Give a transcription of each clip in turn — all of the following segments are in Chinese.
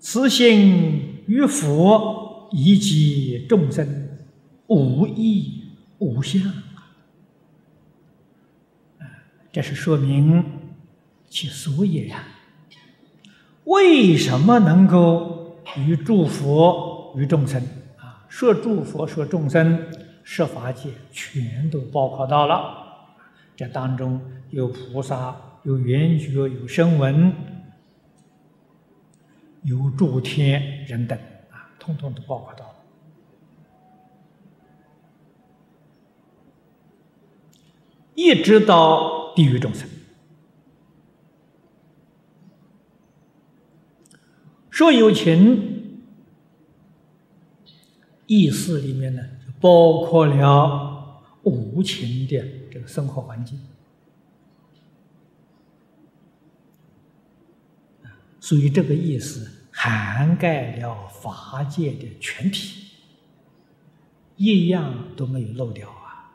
此心与佛以及众生无异无相啊！这是说明其所以然。为什么能够与诸佛与众生啊？说诸佛说众生，设法界全都包括到了。这当中有菩萨，有圆觉，有声闻，有诸天人等啊，通通都包括到了。一直到地狱众生，说有情意思里面呢，就包括了无情的。这个生活环境所以这个意思涵盖了法界的全体，一样都没有漏掉啊！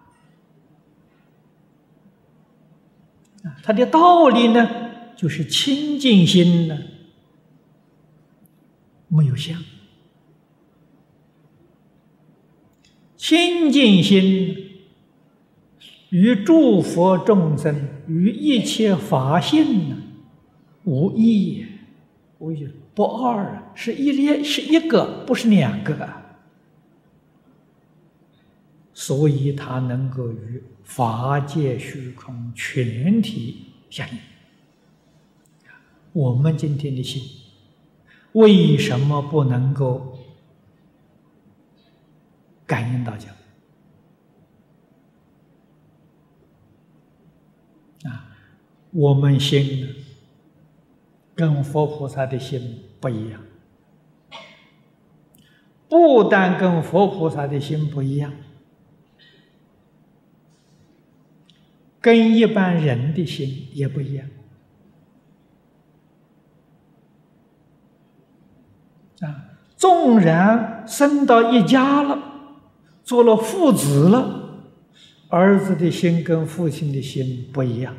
啊，它的道理呢，就是清净心呢，没有相，清净心。与诸佛众生与一切法性呢，无异，无异不二啊，是一列是一个，不是两个，所以它能够与法界虚空全体相应。我们今天的心为什么不能够感应到讲？我们心跟佛菩萨的心不一样，不但跟佛菩萨的心不一样，跟一般人的心也不一样。啊，纵然生到一家了，做了父子了，儿子的心跟父亲的心不一样。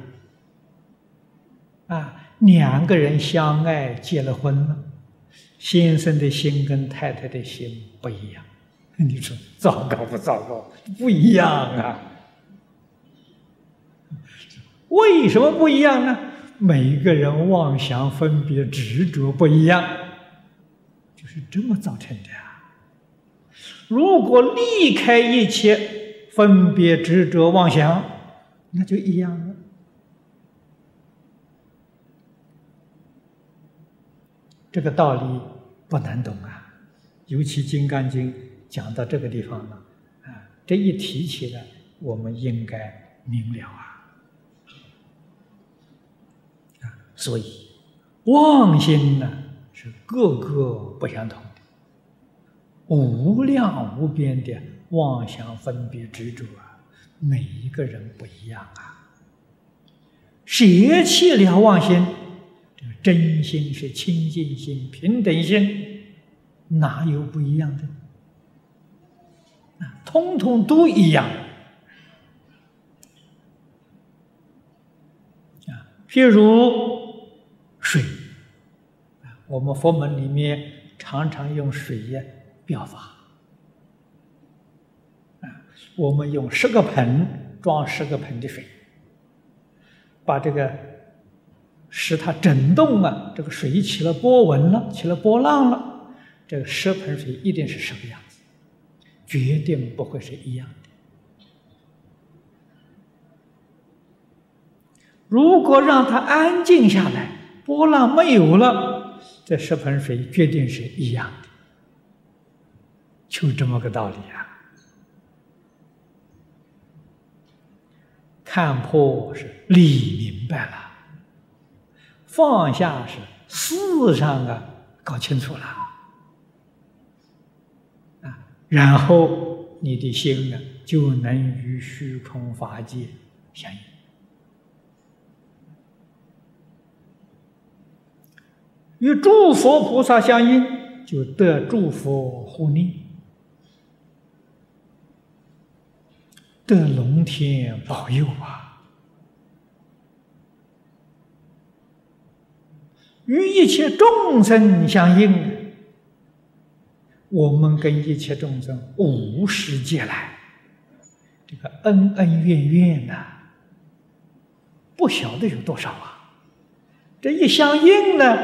啊，两个人相爱结了婚了，先生的心跟太太的心不一样，你说糟糕不糟糕？不一样啊！为什么不一样呢？每一个人妄想分别执着不一样，就是这么造成的啊！如果离开一切分别执着妄想，那就一样了。这个道理不难懂啊，尤其《金刚经》讲到这个地方了，啊，这一提起来，我们应该明了啊。啊，所以妄心呢是各个不相同的，无量无边的妄想分别执着啊，每一个人不一样啊。舍弃了妄心。真心是清净心、平等心，哪有不一样的？啊，通通都一样。啊，譬如水，啊，我们佛门里面常常用水呀表法。啊，我们用十个盆装十个盆的水，把这个。使它震动啊，这个水起了波纹了，起了波浪了，这个十盆水一定是什么样子？决定不会是一样的。如果让它安静下来，波浪没有了，这十盆水决定是一样的，就这么个道理啊！看破是理明白了。放下是事上啊，搞清楚了。啊，然后你的心啊就能与虚空法界相应，与诸佛菩萨相应，就得诸佛护念，得龙天保佑啊。与一切众生相应，我们跟一切众生无世界来，这个恩恩怨怨呐，不晓得有多少啊！这一相应呢，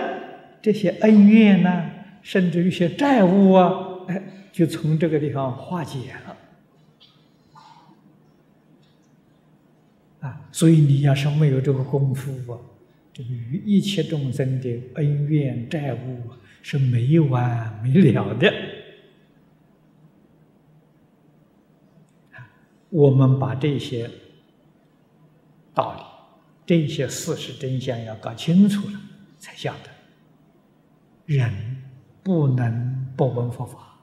这些恩怨呢，甚至一些债务啊，哎，就从这个地方化解了。啊，所以你要是没有这个功夫啊。与一切众生的恩怨债务是没完没了的。我们把这些道理、这些事实真相要搞清楚了，才晓得人不能不闻佛法，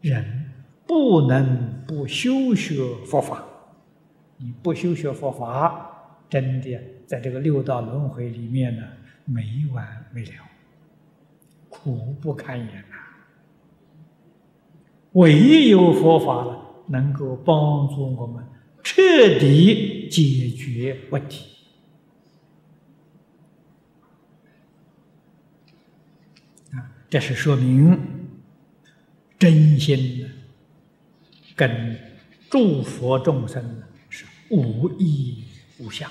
人不能不修学佛法。你不修学佛法，真的。在这个六道轮回里面呢，没完没了，苦不堪言呐。唯有佛法呢，能够帮助我们彻底解决问题。啊，这是说明真心的跟诸佛众生是无异无相。